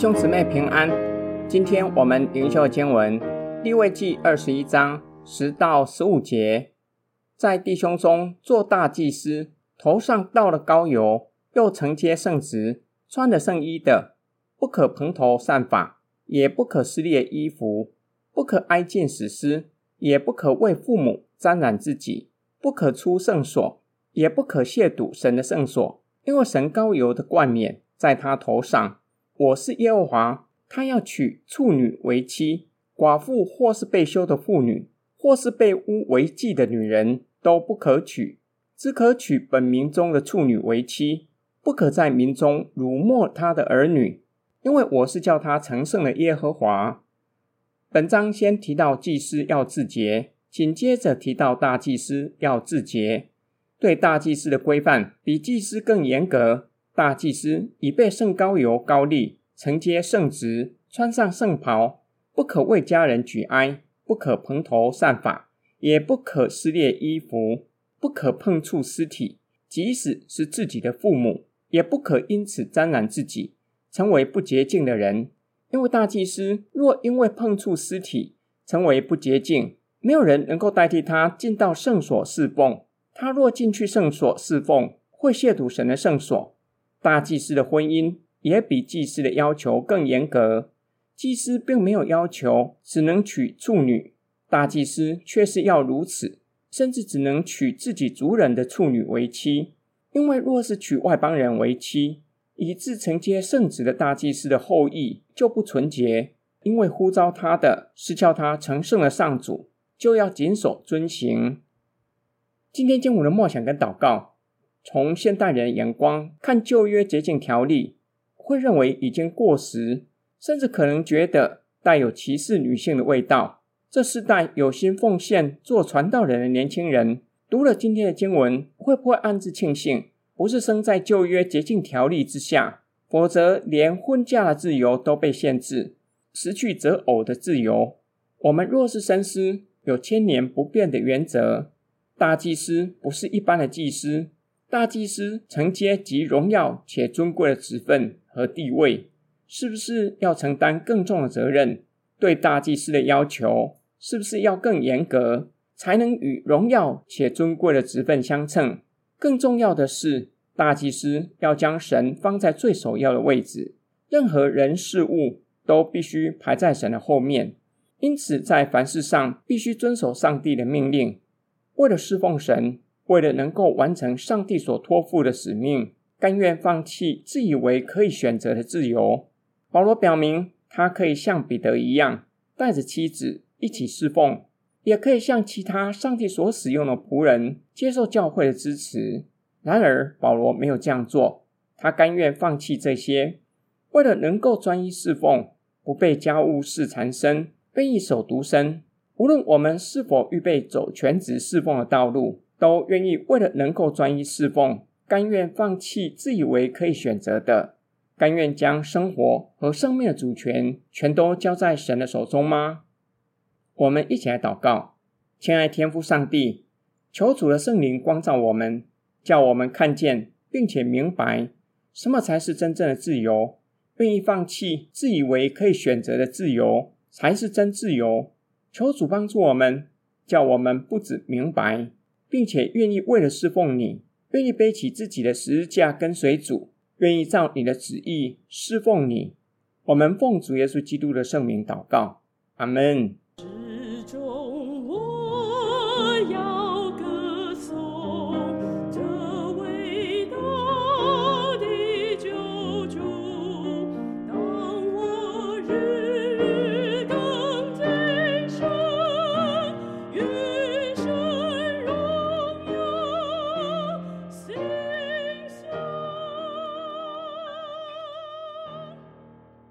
兄姊妹平安，今天我们灵修经文利未记二十一章十到十五节，在弟兄中做大祭司，头上倒了膏油，又承接圣职，穿了圣衣的，不可蓬头散发，也不可撕裂衣服，不可挨近死尸，也不可为父母沾染自己，不可出圣所，也不可亵渎神的圣所，因为神膏油的冠冕在他头上。我是耶和华，他要娶处女为妻，寡妇或是被休的妇女，或是被诬为妓的女人，都不可娶，只可娶本民中的处女为妻，不可在民中辱没他的儿女，因为我是叫他成圣的耶和华。本章先提到祭司要自洁，紧接着提到大祭司要自洁，对大祭司的规范比祭司更严格。大祭司已被圣高油膏立，承接圣职，穿上圣袍，不可为家人举哀，不可蓬头散发，也不可撕裂衣服，不可碰触尸体，即使是自己的父母，也不可因此沾染自己，成为不洁净的人。因为大祭司若因为碰触尸体成为不洁净，没有人能够代替他进到圣所侍奉。他若进去圣所侍奉，会亵渎神的圣所。大祭司的婚姻也比祭司的要求更严格。祭司并没有要求只能娶处女，大祭司却是要如此，甚至只能娶自己族人的处女为妻。因为若是娶外邦人为妻，以致承接圣职的大祭司的后裔就不纯洁。因为呼召他的是叫他成圣的上主，就要谨守遵行。今天经文的默想跟祷告。从现代人眼光看旧约洁净条例，会认为已经过时，甚至可能觉得带有歧视女性的味道。这世代有心奉献做传道人的年轻人，读了今天的经文，会不会暗自庆幸，不是生在旧约洁净条例之下，否则连婚嫁的自由都被限制，失去择偶的自由。我们若是深思，有千年不变的原则，大祭司不是一般的祭司。大祭司承接极荣耀且尊贵的职分和地位，是不是要承担更重的责任？对大祭司的要求，是不是要更严格，才能与荣耀且尊贵的职分相称？更重要的是，大祭司要将神放在最首要的位置，任何人事物都必须排在神的后面。因此，在凡事上必须遵守上帝的命令，为了侍奉神。为了能够完成上帝所托付的使命，甘愿放弃自以为可以选择的自由。保罗表明，他可以像彼得一样，带着妻子一起侍奉，也可以像其他上帝所使用的仆人，接受教会的支持。然而，保罗没有这样做，他甘愿放弃这些，为了能够专一侍奉，不被家务事缠身，愿意守独身。无论我们是否预备走全职侍奉的道路。都愿意为了能够专一侍奉，甘愿放弃自以为可以选择的，甘愿将生活和生命的主权全都交在神的手中吗？我们一起来祷告，亲爱天父上帝，求主的圣灵光照我们，叫我们看见并且明白什么才是真正的自由，愿意放弃自以为可以选择的自由才是真自由。求主帮助我们，叫我们不只明白。并且愿意为了侍奉你，愿意背起自己的十字架跟随主，愿意照你的旨意侍奉你。我们奉主耶稣基督的圣名祷告，阿门。